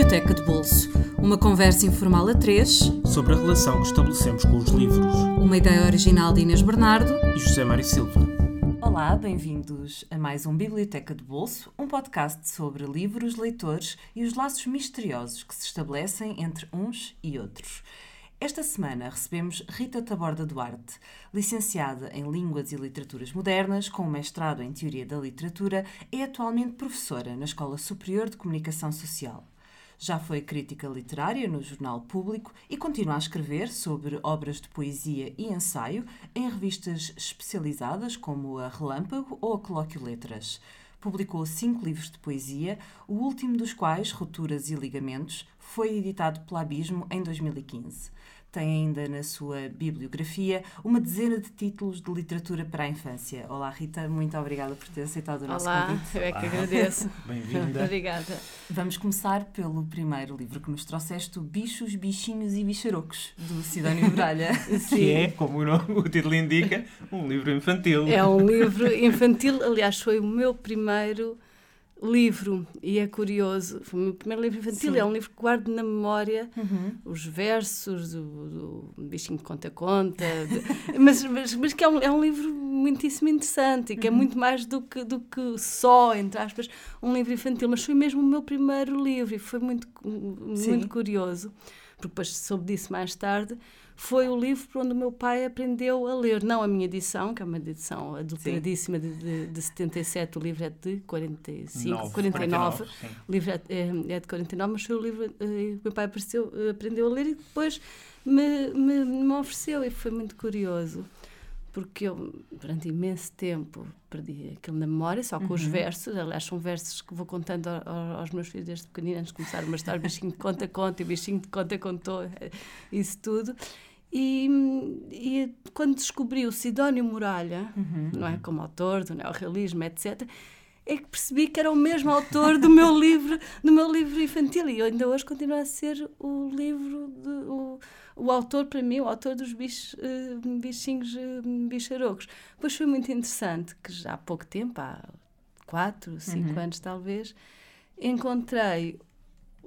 Biblioteca de Bolso. Uma conversa informal a três sobre a relação que estabelecemos com os livros. Uma ideia original de Inês Bernardo e José Mário Silva. Olá, bem-vindos a mais um Biblioteca de Bolso, um podcast sobre livros, leitores e os laços misteriosos que se estabelecem entre uns e outros. Esta semana recebemos Rita Taborda Duarte, licenciada em Línguas e Literaturas Modernas, com um mestrado em Teoria da Literatura, é atualmente professora na Escola Superior de Comunicação Social. Já foi crítica literária no Jornal Público e continua a escrever sobre obras de poesia e ensaio em revistas especializadas como a Relâmpago ou a Colóquio Letras. Publicou cinco livros de poesia, o último dos quais, Rupturas e Ligamentos, foi editado pela Abismo em 2015. Tem ainda na sua bibliografia uma dezena de títulos de literatura para a infância. Olá, Rita, muito obrigada por ter aceitado o nosso Olá, convite. eu é que agradeço. Bem-vinda. Obrigada. Vamos começar pelo primeiro livro que nos trouxeste, Bichos, Bichinhos e Bicharocos, do Sidónio Bralha. Que é, como o, nome, o título indica, um livro infantil. É um livro infantil, aliás, foi o meu primeiro livro e é curioso. Foi o meu primeiro livro infantil, Sim. é um livro que guardo na memória Uhum. os versos do, do bichinho de conta-conta, mas, mas, mas que é um, é um livro muitíssimo interessante e que é muito mais do que, do que só, entre aspas, um livro infantil. Mas foi mesmo o meu primeiro livro e foi muito, Sim. muito curioso, porque depois soube disso mais tarde. Foi o livro por onde o meu pai aprendeu a ler, não a minha edição, que é uma edição adulteradíssima de, de, de 77, o livro é de 45, Nove, 49. sim. O livro é, é, é de 49, mas foi o livro eh, que o meu pai apareceu, eh, aprendeu a ler e depois me, me, me ofereceu e foi muito curioso. Porque eu, durante imenso tempo, perdi aquilo na memória, só com os versos. Aliás, são versos que vou contando ao- ao- aos meus filhos desde pequenino, antes de começar uma história. O bichinho de conta, conta, e o bichinho de conta, contou, eh, isso tudo. E, e quando descobri o Sidónio Muralha, não é, como autor do neorrealismo, etc., é que percebi que era o mesmo autor do meu livro, do meu livro infantil e ainda hoje continua a ser o livro de, o, o autor para mim, o autor dos bichos, eh, bichinhos eh, bicharocos. Pois foi muito interessante que já há pouco tempo, há quatro, cinco anos talvez, encontrei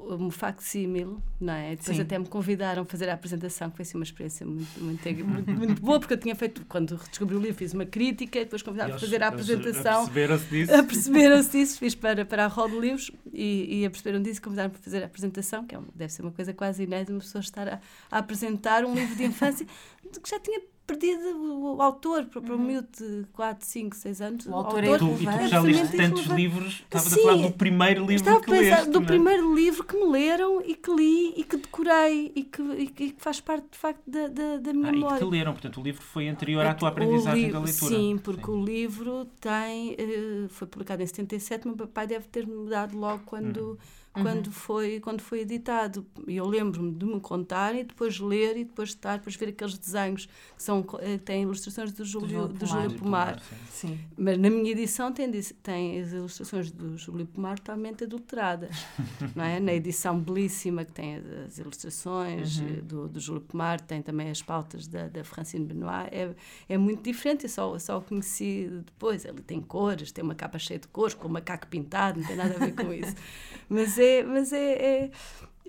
um facsímil, não é? Depois Sim. até me convidaram a fazer a apresentação, que foi assim uma experiência muito, muito, muito, muito boa, porque eu tinha feito, quando descobri o livro, fiz uma crítica, e depois convidaram a fazer a apresentação. Aperceberam-se disso. Aperceberam-se disso, fiz para, para a Roda de Livros e, e aperceberam disso, convidaram para fazer a apresentação, que é deve ser uma coisa quase inédita, uma pessoa estar a, a apresentar um livro de infância que já tinha perdido o, autor para, para um miúdo de 4, 5, 6 anos. O autor é E tu, e tu relevante. que já leste tantos livros, estavas a Sim. falar do primeiro livro Estava que pensar leste. do não é? primeiro livro que me leram e que li e que decorei e que, e que- faz parte, de facto, da, da, da minha Ah, e que memória. te leram, portanto, o livro foi anterior à É tua que o aprendizagem livro- da leitura. Sim, porque o livro tem, eh, foi publicado em 77, meu papai deve ter me dado logo quando, quando, foi, quando foi editado. E eu lembro-me de me contar e depois ler e depois estar, depois ver aqueles desenhos que são, eh, têm ilustrações do Júlio, Júlio do Pomar. Júlio Pomar. sim. Sim. Mas na minha edição tem, tem as ilustrações do Júlio Pomar totalmente adulteradas. não é? Na edição belíssima que tem as, ilustrações eh, do, do Júlio Pomar, tem também as pautas da, da Francine Benoit. É, é muito diferente, eu só, só o conheci depois. Ele tem cores, tem uma capa cheia de cores, com o macaco pintado, não tem nada a ver com isso. Mas é, mas é, é,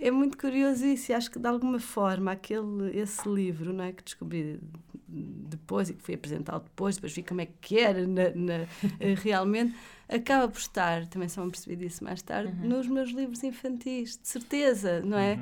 é muito curioso isso e acho que de alguma forma aquele, esse livro não é, que descobri depois e que fui apresentá-lo depois, depois vi como é que era na, na- eh, realmente, acaba por estar, também só me percebi disso mais tarde, nos meus livros infantis, de certeza, não é?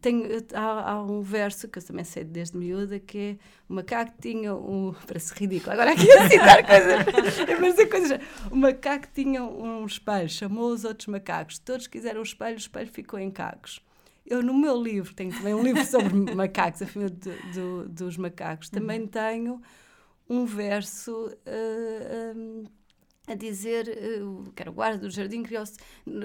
Tenho, há, há um verso que eu também sei desde miúda que é o macaco tinha um. Parece ridículo, agora aqui a citar coisas. coisas. O macaco tinha um espelho, chamou os outros macacos, todos quiseram o espelho, o espelho ficou em cacos. Eu, no meu livro, tenho também um livro sobre macacos, a família do- do- dos macacos, também tenho um verso eh, um, a dizer: eh, quero o guarda do jardim,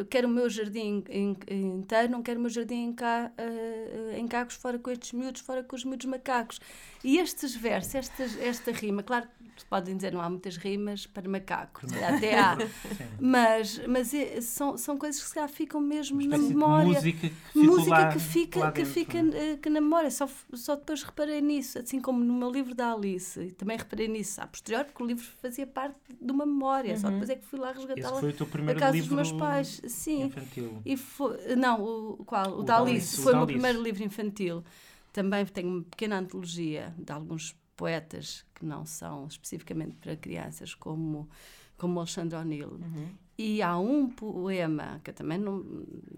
quero o meu jardim in- inteiro, não quero o meu jardim em, ca, eh, em cacos, fora com estes miúdos, fora com os miúdos macacos. E estes versos, esta rima, claro, podem dizer não há muitas rimas para macaco, até há. mas mas é, são, são coisas que se calhar ficam mesmo na memória. música que, música lá, que fica, que, fica é? que na memória. Só, só depois reparei nisso, assim como no meu livro da Alice, e também reparei nisso a posterior, porque o livro fazia parte de uma memória. Uhum. Só depois é que fui lá resgatá-la a casa dos meus pais. Sim. Infantil. E foi, não, o qual? O, o da Alice. Foi o, o meu primeiro livro infantil. Também tenho uma pequena antologia de alguns poetas que não são especificamente para crianças, como, como Alexandre O'Neill. Uhum. E há um poema, que eu também não,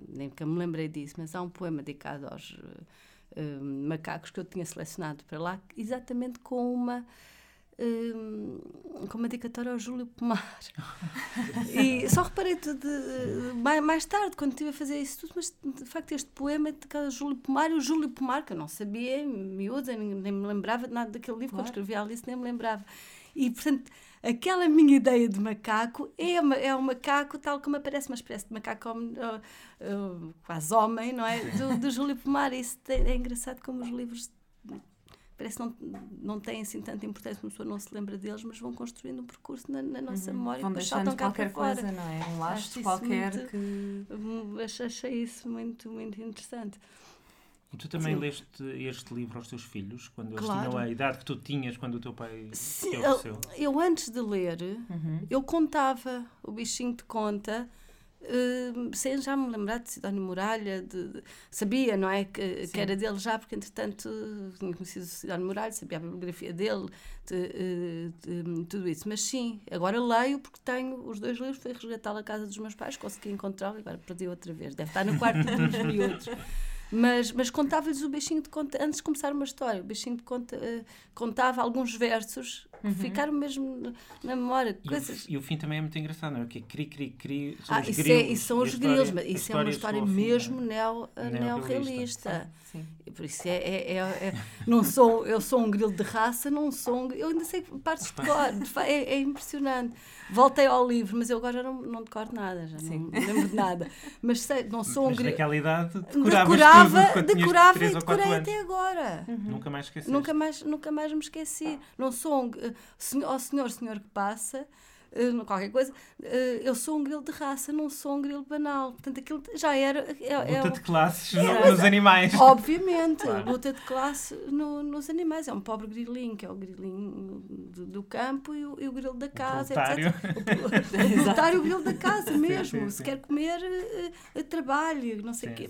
nem que me lembrei disso, mas há um poema dedicado aos uh, macacos que eu tinha selecionado para lá, exatamente com uma Hum, com uma dedicatória ao Júlio Pomar. e só reparei de, de, mais, mais tarde, quando estive a fazer isso tudo, mas de facto este poema é de Júlio Pomar, e o Júlio Pomar, que eu não sabia, miúda, nem, nem me lembrava de nada daquele livro, claro. quando escrevi a Alice, nem me lembrava. E, portanto, aquela minha ideia de macaco é, é um macaco tal como aparece, uma espécie de macaco uh, uh, quase homem, não é? Do, do Júlio Pomar. Isso é, é engraçado como os livros parece que não, não têm assim tanta importância, uma pessoa não se lembra deles, mas vão construindo um percurso na, na nossa uhum. memória vão deixando qualquer coisa, não é? Um laço qualquer muito, que. Achei isso muito, muito interessante. E tu também Sim. leste este livro aos teus filhos, quando eles claro. tinham a idade que tu tinhas quando o teu pai Sim, eu, eu, antes de ler, uhum. eu contava, o bichinho de conta, Uh, sem já me lembrar de Sidónio Muralha, de, de, sabia, não é? Que, que, era dele já, porque entretanto tinha conhecido Sidónio Muralha, sabia a bibliografia dele, de, de, tudo isso. Mas sim, agora leio porque tenho os dois livros, fui resgatá-lo à casa dos meus pais, consegui encontrá-lo e agora perdi outra vez. Deve estar no quarto dos miúdos. Mas, mas contava-lhes o bichinho de conta, antes de começar uma história, o bichinho de conta uh, contava alguns versos que uhum. ficaram mesmo na memória. E, coisas... o, e o fim também é muito engraçado, não é? Que é cri, cri, cri. São ah, os isso, grilos, é, isso são os grilos, mas isso é uma história mesmo neo, neorrealista. Sim. Por isso é, é, é, é, não sou, eu sou um grilo de raça, não sou um, eu ainda sei partes de cor, é, é impressionante. Voltei ao livro, mas eu agora já não, não decoro nada, já Sim. não lembro de nada. Mas sei, não sou mas um grilo. naquela idade decorava, tudo decorava e decorei até agora. Uhum. Nunca mais esqueci. Nunca mais, nunca mais me esqueci. Não sou um, senhor, oh, senhor, senhor que passa, uh, qualquer coisa, uh, eu sou um grilo de raça, não sou um grilo banal. Portanto, aquilo já era. É, é luta é, de classes é, nos animais. Obviamente, claro. luta de classe no, nos animais. É um pobre grilinho, que é o grilinho do, do campo e o, e o, grilo da casa, o etc. O proletário, o grilo da casa mesmo. Sim, sim, sim. Se quer comer, uh, trabalhe, não sei o quê.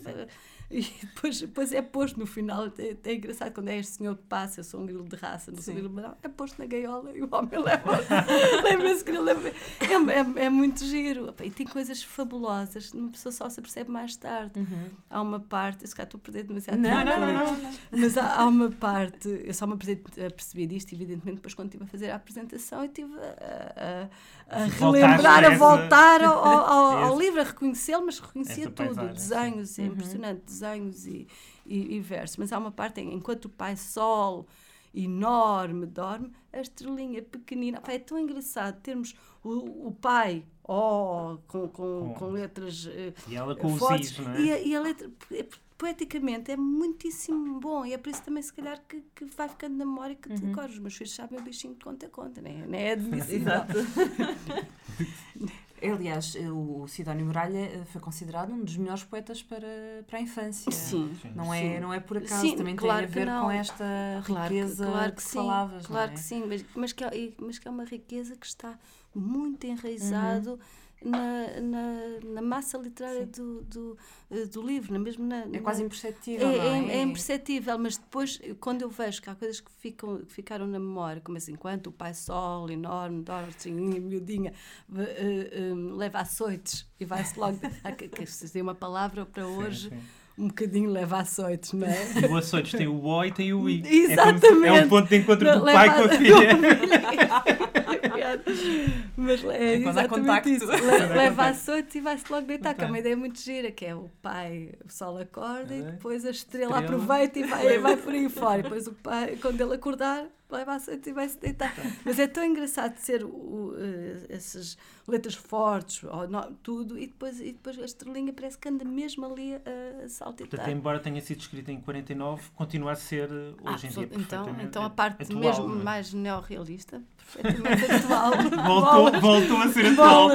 E depois, depois é posto no final, é, é, engraçado quando é este senhor que passa, eu sou um grilo de raça, não sou um grilo banal, é posto na gaiola e o homem leva. Lembra-se que ele leva. É, é, é, muito giro. E tem coisas fabulosas, uma pessoa só se apercebe mais tarde. Uhum. Há uma parte, se calhar estou a perder demasiado não, tempo. Não, não, não, não, Mas há, há, uma parte, eu só me percebi disto, evidentemente, depois quando estive a fazer a apresentação e estive a, a, a relembrar, a voltar ao, ao, ao livro, a reconhecê-lo, mas reconhecia tudo, desenhos, é uhum. impressionante desenhos e, e, e versos, mas há uma parte em enquanto o pai sol enorme dorme, a estrelinha pequenina. é tão engraçado termos o, o pai oh, com, com, com letras uh, e ela com fortes, os is, não é? E a, e a letra, é, poeticamente, é muitíssimo bom e é por isso também, se calhar, que, que vai ficando na memória que te uhum. Os meus filhos sabem o bichinho de conta a conta, não é, não é admissível. Aliás, o Sidónio Muralha eh, foi considerado um dos melhores poetas para, para a infância. Sim. Não é, sim. não é por acaso, sim, também claro tem a ver com esta riqueza claro, claro que, que sim, falavas. Claro é? que sim, mas, mas, que é, mas que é uma riqueza que está muito enraizado. Uhum na, na, na massa literária do, do, eh, do, livro, mesmo na, é quase imperceptível. É, é? é, é, imperceptível, mas depois, quando eu vejo que há coisas que, ficam, que ficaram na memória, como assim, enquanto o pai sol enorme, dorme, miudinha, uh, um, leva açoites e vai-se logo. que, que, tem uma palavra para hoje. Sim, sim um bocadinho leva açoites, não é? O açoites tem o O e tem o I. Exatamente. É, é o ponto de encontro não, do pai com a filha. Mas é, é exatamente isso. Le, leva açoites e vai-se logo deitar, que é uma ideia muito gira, que é o pai, o sol acorda é. e depois a estrela, estrela. aproveita e vai, vai por aí fora. E depois o pai, quando ele acordar, leva a e vai-se deitar. Mas é tão engraçado ser o, o, eh, essas letras fortes, ou não, tudo, e depois, e depois a estrelinha parece que anda mesmo ali a, a saltitar. Portanto, embora tenha sido escrita em 49, continua a ser eh, hoje ah, em dia então, então a parte atual, mesmo né? mais neorrealista, perfeitamente atual. voltou, voltou a ser atual.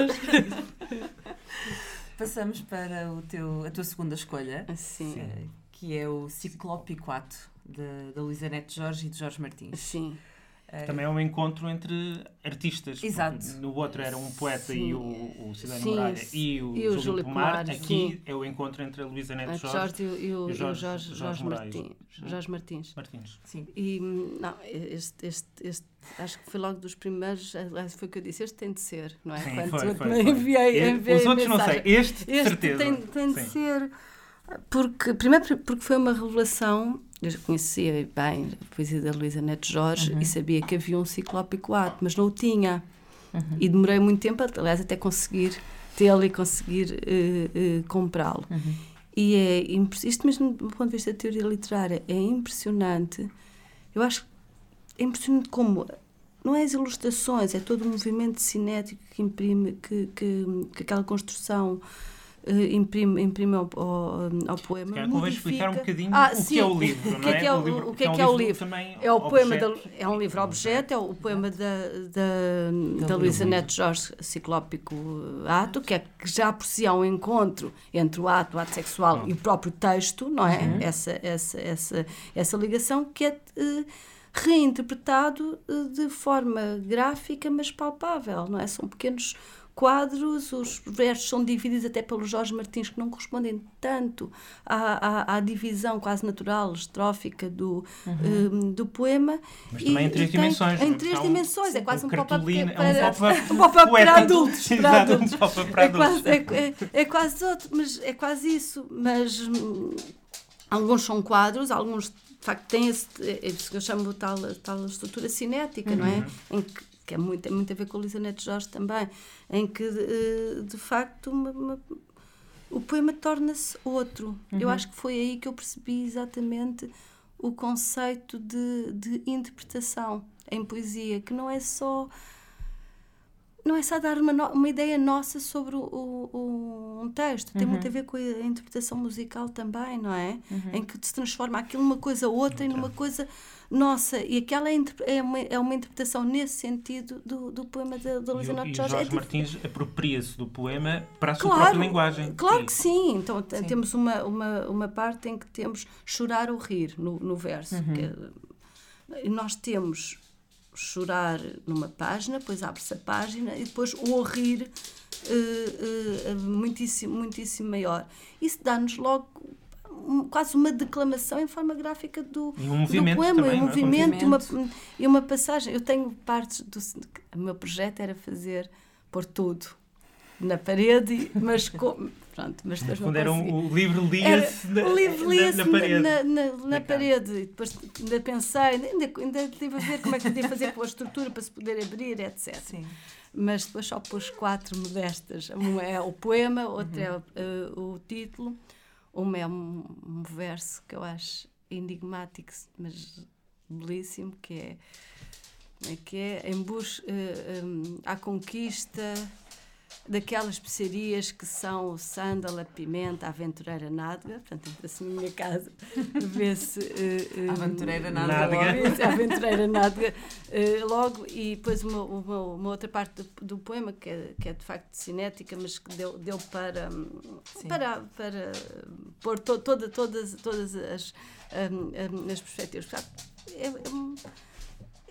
Passamos para o teu, a tua segunda escolha, Sim. Que é o Ciclopiquato, da Luísa Neto Jorge e de Jorge Martins. Sim. Também é um encontro entre artistas. Exato. No outro era um poeta sim. e o, o Cidadão Muralha e o, e o Júlio Pomar. Aqui sim. é o encontro entre a Luísa Neto Jorge, Jorge e, o, e o Jorge, Jorge, Jorge, Martins. Jorge Martins. Martins. Sim. E não, este, este, este, acho que foi logo dos primeiros, foi o que eu disse, este tem de ser, não é? Sim, Quando foi, foi, enviei, enviei Os outros mensagem. não sei, este, este certeza. Tem, tem de ser, porque, primeiro porque foi uma revelação eu já conhecia bem a poesia da Luísa Neto Jorge uhum. e sabia que havia um ciclópico ato, mas não o tinha. Uhum. E demorei muito tempo, aliás, até conseguir tê-lo e conseguir uh, uh, comprá-lo. Uhum. E é isto mesmo do ponto de vista da teoria literária é impressionante. Eu acho é impressionante como não é as ilustrações, é todo o movimento cinético que imprime, que, que, que aquela construção imprime, imprime ao, ao, ao poema. Quer convém explicar um bocadinho ah, o sim. que é o livro, não que é? Que é o, livro, o que é, que é, o livro? É o poema da, é um livro objeto, é o poema da, da, da, da Luísa Neto Jorge, Ciclópico Ato, que é que já por si há um encontro entre o ato, o ato sexual e o próprio texto, não é? Uhum. Essa, essa, essa, essa ligação que é. Uh, reinterpretado de forma gráfica, mas palpável, não é? São pequenos quadros, os versos são divididos até pelo Jorge Martins, que não correspondem tanto à, à, à divisão quase natural, estrófica do, uhum. um, do poema. Mas também em três tem, dimensões. Em três dimensões, é quase um pop-up para, é um pop para, para adultos. Para adultos. Um para adultos. É, quase, é, é, é quase outro, mas é quase isso. Mas hum, alguns são quadros, alguns de facto têm esse, esse que eu chamo tal, tal estrutura cinética, uhum. não é? Em que que é muito, tem muito a ver com a Lisa Neto Jorge também, em que de, de facto uma, uma, o poema torna-se outro. Uhum. Eu acho que foi aí que eu percebi exatamente o conceito de, de interpretação em poesia, que não é só não é só dar uma, uma ideia nossa sobre o, o, um texto, tem uhum. muito a ver com a interpretação musical também, não é? Uhum. Em que se transforma aquilo numa coisa outra e numa coisa nossa, e aquela é, é uma, é uma interpretação nesse sentido do, do poema da, da Luísa Norte Jorge. Jorge é Martins apropria-se do poema para a sua claro, própria linguagem. Claro que sim. Então sim. temos uma, uma, uma parte em que temos chorar ou rir no, no verso. Uhum. Que, nós temos chorar numa página, depois abre-se a página e depois o rir uh, uh, muitíssimo, muitíssimo maior. Isso dá-nos logo quase uma declamação em forma gráfica do, e um movimento do poema, também, um é? movimento, e uma, e uma passagem. Eu tenho partes do. O meu projeto era fazer, pôr tudo na parede, mas com, pronto, mas depois Quando era um, o livro lia-se na, o livro lia na, na, parede. Na, na, na parede. E depois ainda pensei, ainda, ainda tive a ver como é que podia fazer com a estrutura para se poder abrir, etc. Sim. Mas depois só pus quatro modestas. Um é o poema, outro uhum. é uh, o título, uma é um, um verso que eu acho enigmático, mas belíssimo, que é, é que é? Em busca uh, eh, um, à conquista daquelas especiarias que são o sândalo, a pimenta, a aventureira nádega. Portanto, entra-se na minha casa, vê-se. Uh, uh, aventureira nádega. a aventureira nádega uh, logo. E depois uma, uma, uma outra parte do, do, poema, que é, que é de facto cinética, mas que deu, deu para, para, para pôr to, toda, todas, todas as, um, um, as perspectivas. É, é,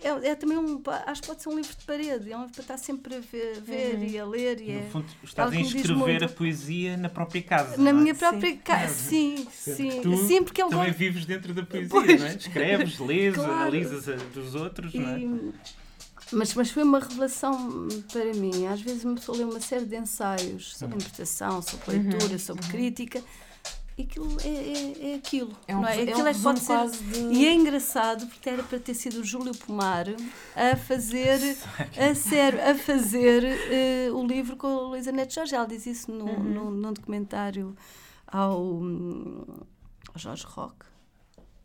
é, é, também um. Acho que pode ser um livro de parede, é um livro para estar sempre a ver, ver uhum. e a ler. E no é, fundo, estás a escrever a poesia na própria casa. Na é? minha própria casa, sim. Sim, tu sim, porque eu também vives dentro da poesia, pois. não é? Escreves, lês, claro. analisas a dos outros, e, não é? Mas, mas foi uma revelação para mim. Às vezes uma pessoa lê uma série de ensaios sobre uhum. interpretação, sobre leitura, uhum. sobre uhum. crítica aquilo é, é, é aquilo. É um, não é? Aquilo é, um é pode ser. De... E é engraçado porque era para ter sido o Júlio Pomar a fazer, a sério, a fazer uh, o livro com a Luísa Neto Jorge. Ela diz isso no, uhum. no, num documentário ao, ao Jorge Roque.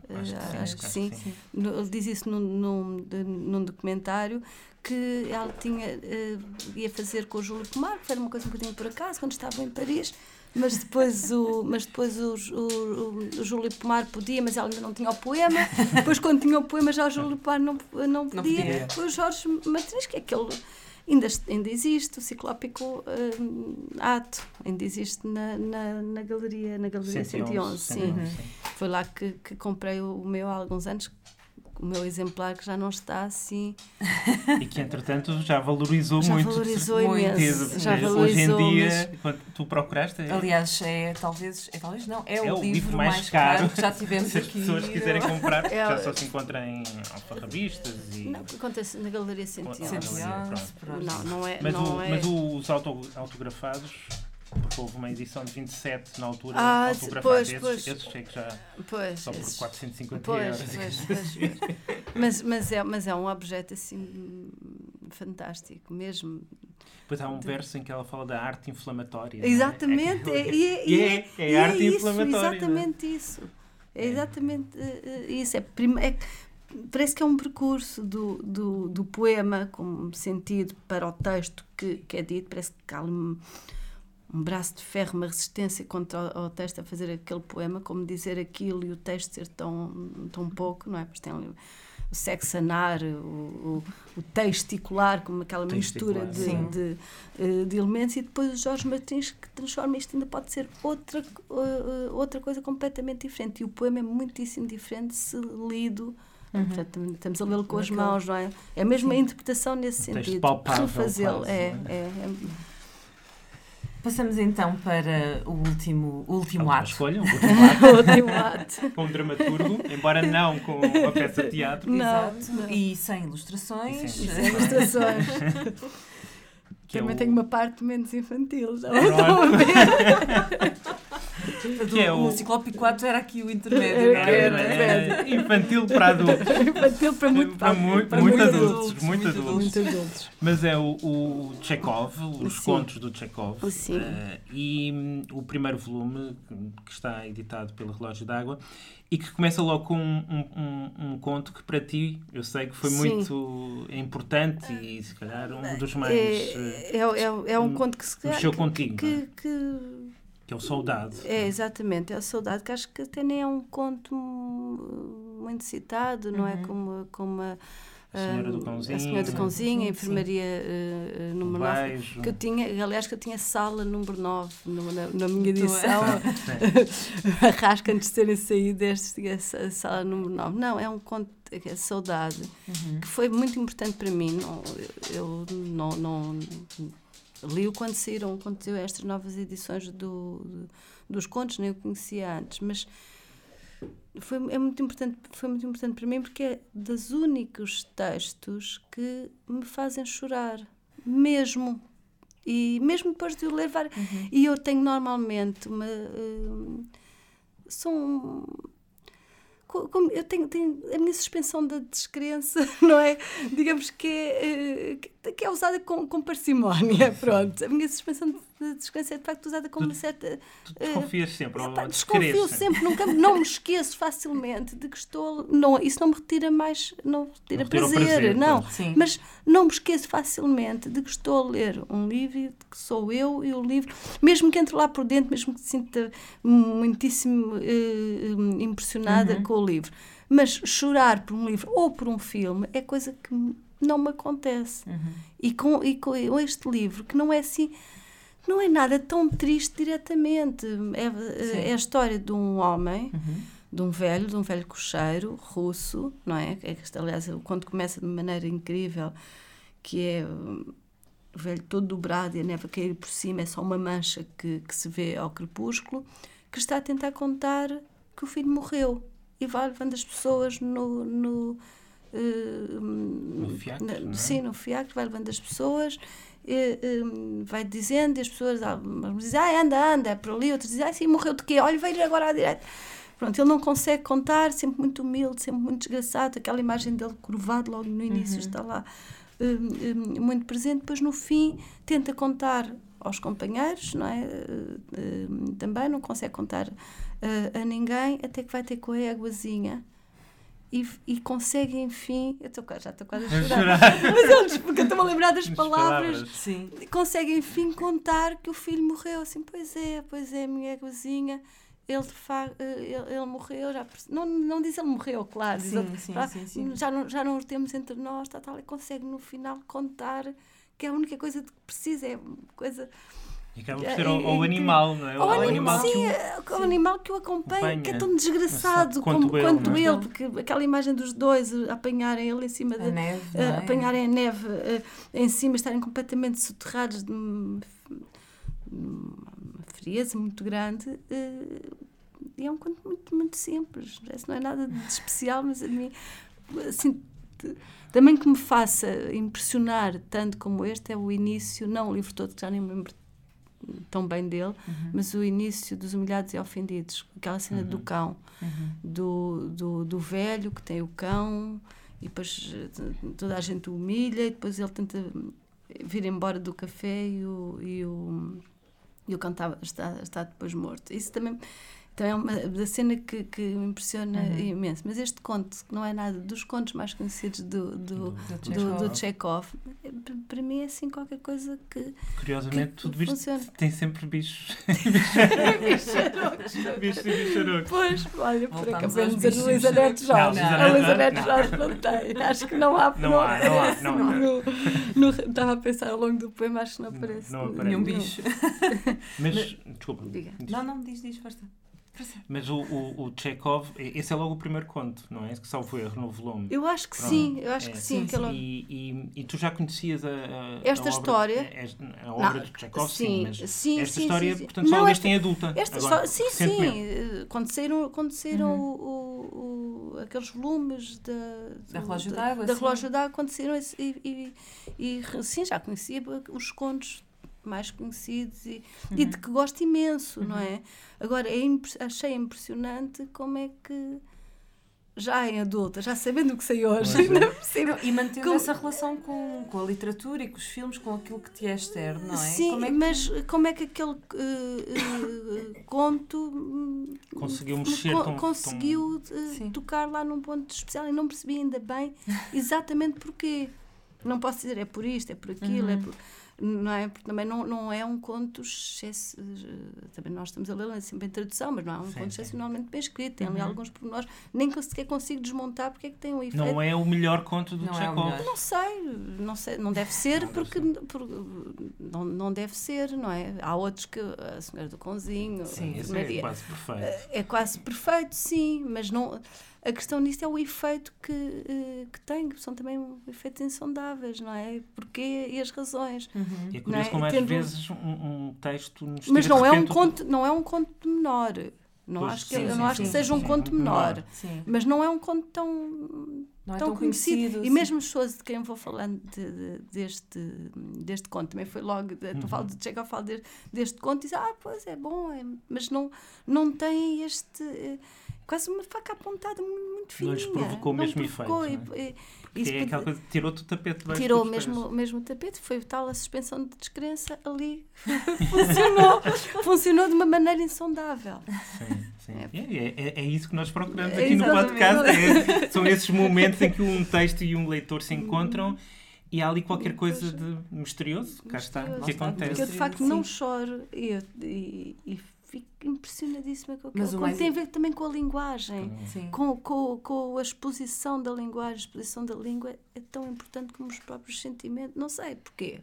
Acho que sim. Acho que sim. sim. Ele diz isso num, num, num documentário que ela tinha, uh, ia fazer com o Júlio Pomar, que era uma coisa um bocadinho por acaso, quando estavam em Paris, mas depois o, mas depois o, o, o Júlio Pomar podia, mas ela ainda não tinha o poema. Depois, quando tinha o poema, já o Júlio Pomar não, não podia. Não podia. Foi o Jorge Martins, que é aquele. Ainda, ainda existe o ciclópico um, ato, ainda existe na, na, na galeria, na galeria 111, 111 sim. sim. Foi lá que, que comprei o meu há alguns anos, o meu exemplar que já não está assim. E que entretanto já valorizou já muito. Valorizou imenso. Já valorizou, Hoje em dia, mas... quando tu procuraste. É... Aliás, é talvez, é, talvez não, é, é o, livro, livro mais, mais caro, caro, que já tivemos Se as pessoas quiserem comprar, é, já só se encontra em alfarrabistas e. Não, acontece na Galeria 111. Não, não é. Mas, não o, é... mas os autografados porque houve uma edição de 27 na altura, ah, autografado. Pois, esses, pois. esses sei que já pois, só por 450 pois, euros. Pois, pois, mas, mas, é, mas é um objeto assim fantástico, mesmo. Depois há um de... verso em que ela fala da arte inflamatória. Exatamente, é? É, é, é, é, é, é arte isso, inflamatória. Exatamente isso. É exatamente isso. É, é, parece que é um percurso do, do, do poema como sentido para o texto que, que é dito, parece que há um, um braço de ferro, uma resistência contra o, o, texto a fazer aquele poema, como dizer aquilo e o texto ser tão, tão pouco, não é? Pois tem o sexanar, o, o, o texticular, como aquela mistura de, de, de, eh, de, elementos, e depois o Jorge Martins que transforma isto ainda pode ser outra, uh, outra coisa completamente diferente. E o poema é muitíssimo diferente se lido. Uhum. Portanto, estamos a lê-lo com as mãos, não é? É mesmo a interpretação nesse sentido. Refazê-lo. É, é, é, é Passamos então para o último, o último ato. Escolha, último ato. o último ato. com um dramaturgo, embora não com uma peça de teatro. Não, Exato. Não. E sem ilustrações. E sem, sem ilustrações. Que Também é o... tem uma parte menos infantil, já estão a ver. que é o... o Ciclope 4 era aqui o intermédio. Era, era, era infantil para adultos. infantil para muito, para, muito, para muito, muito, adultos, adultos, muito, adultos. muito adultos. Mas é o, o Chekhov, os Sim. contos do Chekhov. Sim. Uh, e um, o primeiro volume, que está editado pelo Relógio d'Água, e que começa logo com um, um, um, conto que para ti eu sei que foi Sim. muito importante e se calhar um dos mais é, é, é, é um conto que se mexeu contigo que, é? que, que, é o Soldado é exatamente é o Soldado que acho que até nem é um conto muito citado não é uhum. como como a, a senhora do cãozinho. A senhora do cãozinho, a enfermaria uh, número 9. Que eu tinha, aliás, que eu tinha sala número 9 no, na, na, minha edição. Arrasca antes de terem saído essa sala número 9. Não, é um conto, é saudade, uhum. que foi muito importante para mim. Não, eu não, não li-o quando saíram, quando saiu estas novas edições do, dos contos, nem o conhecia antes, mas foi, é muito importante, foi muito importante para mim porque é dos únicos textos que me fazem chorar, mesmo. E mesmo depois de o vários. Uhum. E eu tenho normalmente uma. Uh, são como eu tenho, tenho, a minha suspensão da descrença, não é? Digamos que é, eh, que é usada com, com parcimónia, pronto. A minha suspensão de descrença é de facto usada com uma certa. Tu, desconfias uh, sempre, ou Desconfio sempre, nunca, não me esqueço facilmente de que estou. Não, isso não me retira mais, não me retira, não prazer, prazer, não. Sim. Mas não me esqueço facilmente de que estou a ler um livro, que sou eu e o livro, mesmo que entre lá por dentro, mesmo que se sinta muitíssimo uh, impressionada uhum. com o livro. Mas chorar por um livro ou por um filme é coisa que não me acontece. Uhum. E, com, e com este livro, que não é assim não é nada tão triste diretamente. É, é a história de um homem, uhum. de um velho, de um velho cocheiro russo, não é? é aliás, o conto começa de uma maneira incrível, que é o velho todo dobrado e a neve a cair por cima, é só uma mancha que, que se vê ao crepúsculo, que está a tentar contar que o filho morreu e vai levando as pessoas no. no no fiacre, na, é? sim, no fiacre, vai levando as pessoas e, um, vai dizendo e as pessoas algumas dizem, ah, anda, anda, é por ali, outros dizem, ah, sim, morreu de quê? Olha, veja agora à direita. Pronto, ele não consegue contar, sempre muito humilde, sempre muito desgraçado, aquela imagem dele curvado logo no início uhum. está lá um, um, muito presente, depois no fim tenta contar aos companheiros, não é? Uh, também não consegue contar uh, a ninguém, até que vai ter com a éguazinha e, e consegue, enfim. Eu estou já estou quase a chorar. Mas eles, porque eu estou a lembrar das palavras. palavras. Sim. Consegue, enfim, contar que o filho morreu. Assim, pois é, pois é, minha cozinha ele, ele, ele, morreu, já, não, não diz ele morreu, claro, sim, ele, sim, sim, sim, Já, não, já não o temos entre nós, tá, tal, e consegue no final contar que é a única coisa que precisa, é coisa e acaba por ser o, o animal, não é? O, o animal, sim, que o, é, animal que o acompanha, que é tão desgraçado quanto, como, ele, quanto ele, porque aquela imagem dos dois apanharem ele em cima da neve, uh, apanharem a neve uh, em cima, estarem completamente soterrados de uma frieza muito grande. Uh, e é um conto muito, muito simples. Não é nada de especial, mas a mim, assim, também que me faça impressionar tanto como este é o início, não o livro todo, que já nem me lembro tão bem dele, uhum. mas o início dos humilhados e ofendidos, aquela cena uhum. do cão, uhum. do, do, do, velho que tem o cão e depois toda a gente o humilha e depois ele tenta vir embora do café e o, e o, e o cão está, está, está depois morto. Isso também então é uma da cena que, que me impressiona uhum. imenso. Mas este conto, que não é nada dos contos mais conhecidos do, do, do, do, do Chekhov, para mim é assim qualquer coisa que. Curiosamente, que, tudo isto funciona. tem sempre bichos. bichos e bicharocos. Pois, olha, por acaso vamos a Luísa Neto Jorge. A Luísa Neto Jorge não tem. Acho que não há. Não, há, não há. Não há. No, no, estava a pensar ao longo do poema, acho que não aparece, não, não aparece. nenhum bicho. Mas, desculpa. Diga. Não, não, diz, diz, força. Mas o, o, o Chekhov, esse é logo o primeiro conto, não é? Que salvo erro no volume. Eu acho que Pronto. sim, eu acho é, que sim. sim, sim. E, e, e, tu já conhecias a, a esta a história? A, a obra não, do Chekhov, sim, sim, mas sim, esta sim, história, sim, portanto, só não, esta, em adulta. Esta agora, história, sim, sim. Quando saíram uhum. o, o, aqueles volumes da, da Relógio d'Água, da Relógio d'Água, saíram e, e, e, sim, já conhecia os contos mais conhecidos e, uhum. e de que gosto imenso, uhum. não é? Agora, é achei impressionante como é que já em adulta, já sabendo o que sei hoje, ainda por cima. E mantendo como... essa relação com, com a literatura e com os filmes, com aquilo que te é externo, não é? Sim, como é que... mas como é que aquele uh, uh, conto conseguiu mexer co conseguiu tão... Uh, tocar lá num ponto especial e não percebi ainda bem exatamente porquê. Não posso dizer é por isto, é por aquilo, é uhum. é por não é? Porque também não, não é um conto excesso, também nós estamos a ler sempre em tradução, mas não é um sim, conto excepcionalmente bem escrito, tem ali uhum. alguns pormenores, nem sequer consigo desmontar porque é que tem um efeito. Não é o melhor conto do Chekhov. É não sei, não sei, não deve ser não porque, porque não, não deve ser, não é? Há outros que a Senhora do Conzinho, sim, esse é quase perfeito. É quase perfeito, sim, mas não a questão nisto é o efeito que, uh, que tem, que são também efeitos insondáveis, não é? Porquê e as razões. Uhum. E é curioso é? como às Tendo... vezes um, um, texto nos Mas não é, um conto, não é um conto menor. Não pois, acho que, sim, eu não acho sim, que seja um conto menor, menor. mas não é um conto tão, não é tão, tão conhecido. conhecido. E mesmo as pessoas de quem eu vou falando de, de, deste, deste conto, também foi logo, de, uhum. falo de, chego a falar deste, deste conto e diz, ah, pois é bom, é, mas não, não tem este quase uma faca apontada muito fininha. Não lhes provocou o mesmo provocou efeito. E, e, é aquela coisa, tirou-te o tapete baixo Tirou mesmo, mesmo o tapete, foi tal a suspensão de descrença ali. funcionou, funcionou de uma maneira insondável. Sim, sim. É, é, é, é isso que nós procuramos aqui no podcast. É, são esses momentos em que um texto e um leitor se encontram e há ali qualquer coisa de misterioso, cá está, que acontece. Porque eu de facto não choro e, e, e fico impressionadíssima com aquilo. Mais... Tem a ver também com a linguagem, com, com, com a exposição da linguagem. A exposição da língua é tão importante como os próprios sentimentos. Não sei porquê.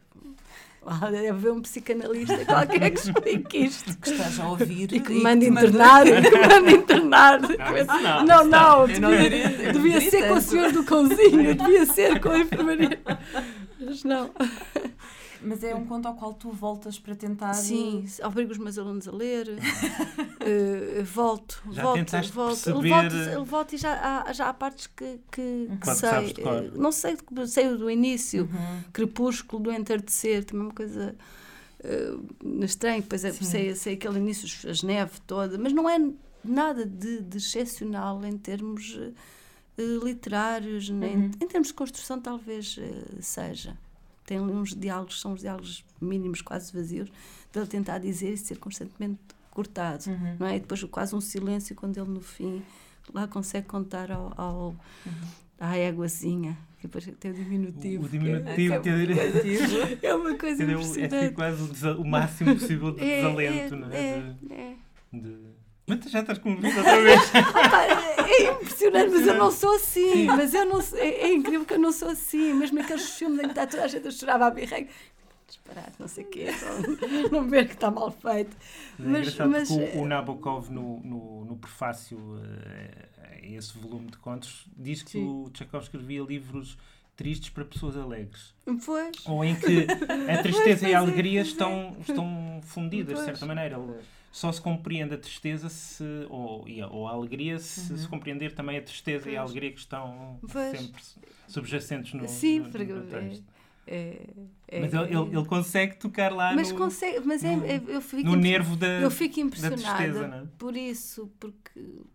Deve haver um psicanalista qualquer que explique isto. Que estás a ouvir e que me manda internar. que me manda internar. Não, não, não, devia, devia ser com o senhor do cãozinho, devia ser com a enfermaria. Mas não. Mas é um conto ao qual tu voltas para tentar. Sim, obrigo os meus alunos a ler. uh, volto, já volto, tentaste volto. Perceber... Volto, volto e já há, já há partes que, que, que sei. Uh, não sei, sei do início, uhum. crepúsculo, do entardecer, também uma coisa uh, estranha. Depois é, sei, sei aquele início, as neves toda, mas não é nada de, de excepcional em termos uh, literários, nem, uhum. em termos de construção, talvez seja tem uns diálogos, são os diálogos mínimos, quase vazios, dele tentar dizer e ser constantemente cortado, uhum. não é? E depois quase um silêncio quando ele no fim lá consegue contar ao, ao uhum. à éguazinha. Que depois tem o diminutivo. O, o diminutivo, é, é, é, uma coisa é, impressionante. É quase o, o máximo possível de é, desalento, não é? É, de, é. De... Mas já estás comovido outra vez. é impressionante, mas eu não sou assim. Mas eu não é, é, incrível que eu não sou assim. Mesmo aqueles filmes em que está toda a gente a chorar à birra. Disparado, não sei o quê. Não, não ver que está mal feito. É mas, mas, o, o Nabokov, no, no, no prefácio a, a esse volume de contos, diz que sim. o Tchekov escrevia livros tristes para pessoas alegres. Pois. Ou em que a tristeza e a alegria estão, estão fundidas, pois. de certa maneira. Pois só se compreende a tristeza se, ou, ou a alegria se, uhum. se compreender também a tristeza pois. e a alegria que estão pois. sempre subjacentes no, Sim, no, no, no texto. É, é, mas ele, ele, ele, consegue tocar lá mas no, consegue, mas é, é eu fico no nervo da Eu fico impressionada tristeza, é? por isso, porque,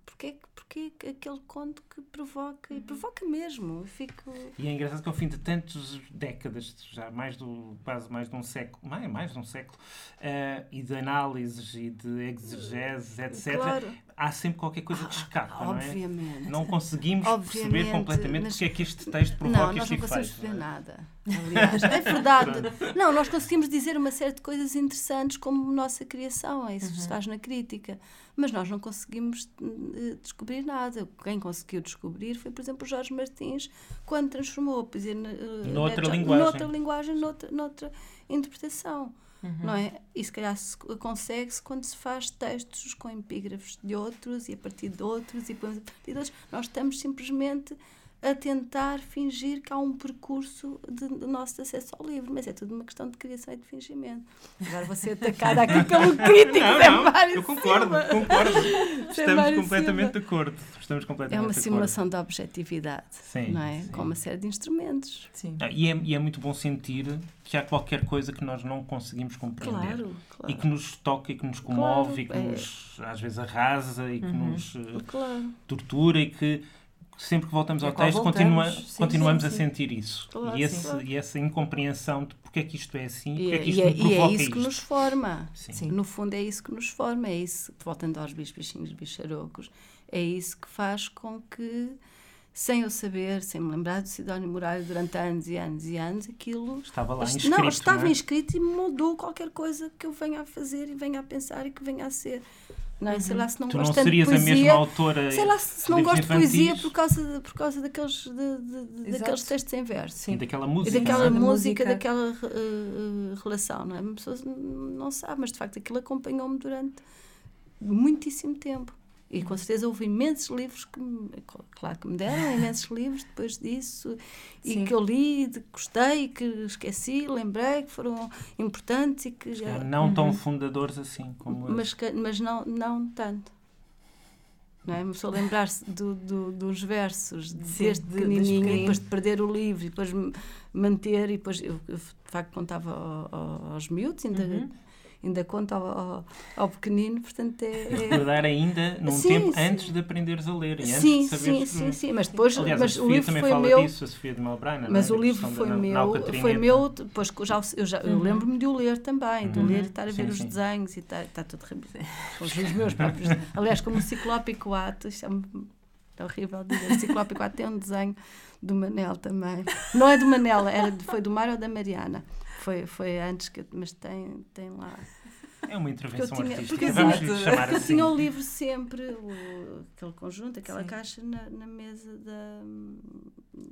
porque é que porque é aquele conto que provoca, e provoca mesmo. Eu fico... E é engraçado que ao fim de tantas décadas, já mais do, quase mais de um século, mais, mais de um século, uh, e de análises e de exegeses, etc., claro. há sempre qualquer coisa que escapa, ah, não é? Obviamente. Não conseguimos Obviamente, perceber completamente porque é que este texto provoca não, este efeito. Não, nós não conseguimos perceber nada. Aliás, é verdade. não, nós conseguimos dizer uma série de coisas interessantes como nossa criação, é isso que se uhum. faz na crítica mas nós não conseguimos uh, descobrir nada. Quem conseguiu descobrir foi, por exemplo, Jorge Martins, quando transformou a poesia uh, noutra, linguagem. noutra linguagem, noutra, noutra interpretação. Uhum. Não é? E se calhar se, consegue-se quando se faz textos com epígrafos de outros e a partir de outros e a partir de outros. Nós estamos simplesmente a tentar fingir que há um percurso de, de nosso acesso ao livro, mas é tudo uma questão de criação e de fingimento. Agora vou ser atacada aqui pelo crítico não, não, Eu concordo, concordo. Estamos completamente de acordo. Estamos completamente é uma simulação da objetividade, sim, não é? Sim. Com uma série de instrumentos. Sim. Ah, e, é, e é muito bom sentir que há qualquer coisa que nós não conseguimos compreender claro, claro. e que nos toca e que nos comove claro, e que é. nos às vezes arrasa e que uhum. nos uh, tortura e que sempre que voltamos é ao texto, continua, sim, continuamos sim, sim. a sentir isso. Claro, e, esse, e, essa incompreensão de porque é que isto é assim, porque é que isto e, é, e é isso isto. que nos forma. No fundo, é isso que nos forma. É isso, voltando aos bispichinhos bicharocos, é isso que faz com que, sem eu saber, sem me lembrar do Sidónio Muralho durante anos e anos e anos, aquilo. Estava lá inscrito. Não, estava não é? inscrito e mudou qualquer coisa que eu venha a fazer e venha a pensar e que venha a ser. Não é? Sei lá se não tu gosto não serias de poesia, a mesma autora. Sei lá se não gosto de poesia por causa, de, por causa daqueles, de, de, daqueles textos em verso. Sim. E daquela música. E daquela música, daquela uh, relação. Não é? As pessoas não sabem, mas de facto aquilo acompanhou-me durante muitíssimo tempo. E com certeza houve imensos livros que, me, claro que me deram, imensos livros depois disso, Sim. e que eu li, de, gostei, que esqueci, lembrei, que foram importantes e que já... Não uhum. tão fundadores assim como Mas, mas não, não tanto. Não é? Uma pessoa lembrar-se do, do, dos versos Sim, desde de, pequenininha, e depois de perder o livro, e depois manter, e depois eu, eu de facto contava aos miúdos, ainda uhum ainda conta ao, ao, ao pequenino, portanto é... é... Ainda num sim, tempo sim. antes de aprenderes a ler e antes sim, de saberes... Sim, sim, sim, mas depois... Aliás, mas a Sofia o livro também foi fala meu, disso, a Sofia de Malbrana, Mas é? o livro foi da, meu, foi meu, depois já, eu, já, eu uhum. lembro-me de o ler também, de uhum. ler e estar a ver os desenhos e estar, está tudo... Com os meus próprios... Aliás, como o Ciclópico Ato, isto é, é horrível dizer, o Ciclópico Ato tem um desenho do Manel também. Não é do Manel, era, foi do Mário ou da Mariana. Foi, foi antes, que, mas tem, tem lá é uma intervenção tinha, artística. Porque Vamos tinha, chamar assim. Eu tinha o livro sempre, o, aquele conjunto, aquela Sim. caixa na, na, mesa da,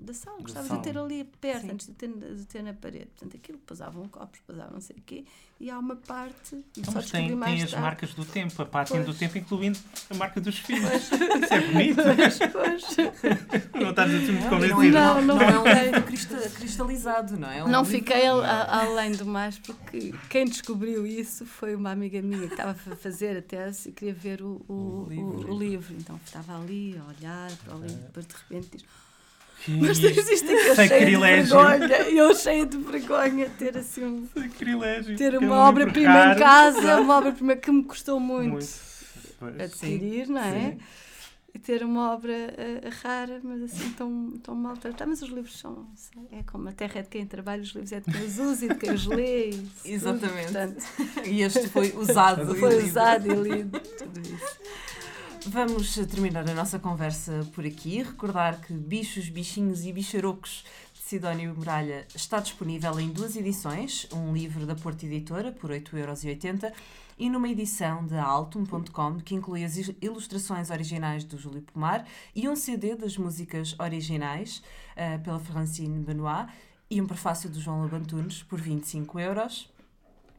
da sala. Da Gostava sala. de ter ali perto, Sim. antes de ter, de ter na parede. Portanto, aquilo posavam copos, posavam não sei o quê. E há uma parte. Então, mas tem, tem as marcas do tempo, a pátina do tempo, incluindo a marca dos filhos. Pois. Isso é bonito. Pois, pois. não estás assim muito convencido. Não, não, não, é um livro cristalizado, não é? Um não fiquei a, a, além do mais, porque quem descobriu isso foi uma amiga minha que estava a fazer a tese e queria ver o, o, o, livro. o livro. Então estava ali a olhar para o livro, depois de repente diz mas existe que eu cheio de vergonha, eu cheio de vergonha ter assim um, Sacrilégio. ter uma obra-prima em casa, uma obra-prima que me custou muito, muito. adquirir, não é? Sim. E ter uma obra uh, rara, mas assim tão, tão mal tratada. Mas os livros são. É como a terra é de quem trabalha, os livros é de quem os usa e de quem os lê. E Exatamente. Tudo, portanto, e este foi usado Foi usado e lido, tudo isso. Vamos terminar a nossa conversa por aqui. Recordar que Bichos, Bichinhos e Bicharocos de Sidónio Muralha está disponível em duas edições: um livro da Porta Editora por 8,80€ e numa edição da Altum.com que inclui as ilustrações originais do Júlio Pomar e um CD das músicas originais uh, pela Francine Benoit e um prefácio do João Labantunes por 25 euros.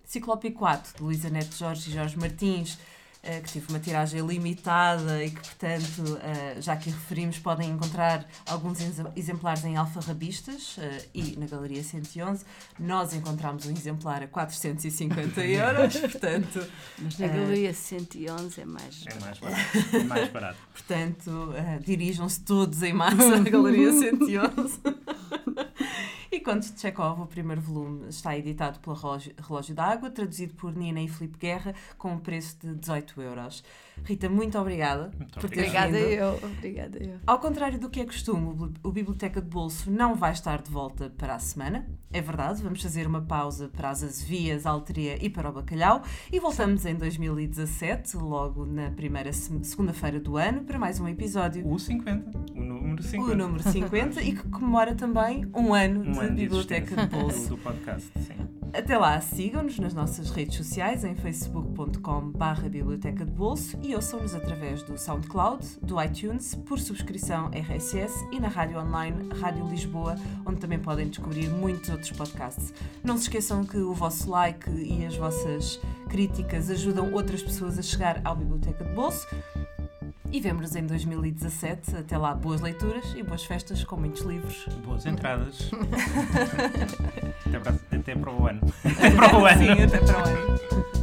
Ciclope 4 de Luísa Neto Jorge e Jorge Martins que tive uma tiragem limitada e que, portanto, eh, já que referimos, podem encontrar alguns exemplares em alfarrabistas eh, e na Galeria 111. Nós encontramos um exemplar a 450 euros, portanto... Mas na Galeria 111 é mais... É mais barato. É mais barato. portanto, dirijam-se todos em massa à Galeria 111. Contos de Chekhov, o primeiro volume, está editado pela Relógio, d'Água, traduzido por Nina e Filipe Guerra, com um preço de 18 euros. Rita, muito obrigada muito por ter obrigada vindo. Eu, obrigada eu. Ao contrário do que é costume, o Biblioteca de Bolso não vai estar de volta para a semana. É verdade, vamos fazer uma pausa para as azevias, a alteria e para o bacalhau e voltamos em 2017, logo na primeira segunda-feira do ano, para mais um episódio. O 50, o número 50. O número 50 e que comemora também um ano um de ano Biblioteca de Bolso. do podcast, sim. Até lá, sigam-nos nas nossas redes sociais em facebook.com.br Biblioteca de Bolso e ouçam-nos através do SoundCloud, do iTunes, por subscrição RSS e na rádio online Rádio Lisboa, onde também podem descobrir muitos outros podcasts. Não se esqueçam que o vosso like e as vossas críticas ajudam outras pessoas a chegar ao Biblioteca de Bolso. E vemo-nos em 2017. Até lá, boas leituras e boas festas com muitos livros. Boas entradas. até, para, até para o ano. Até para o ano. Sim, até para o ano.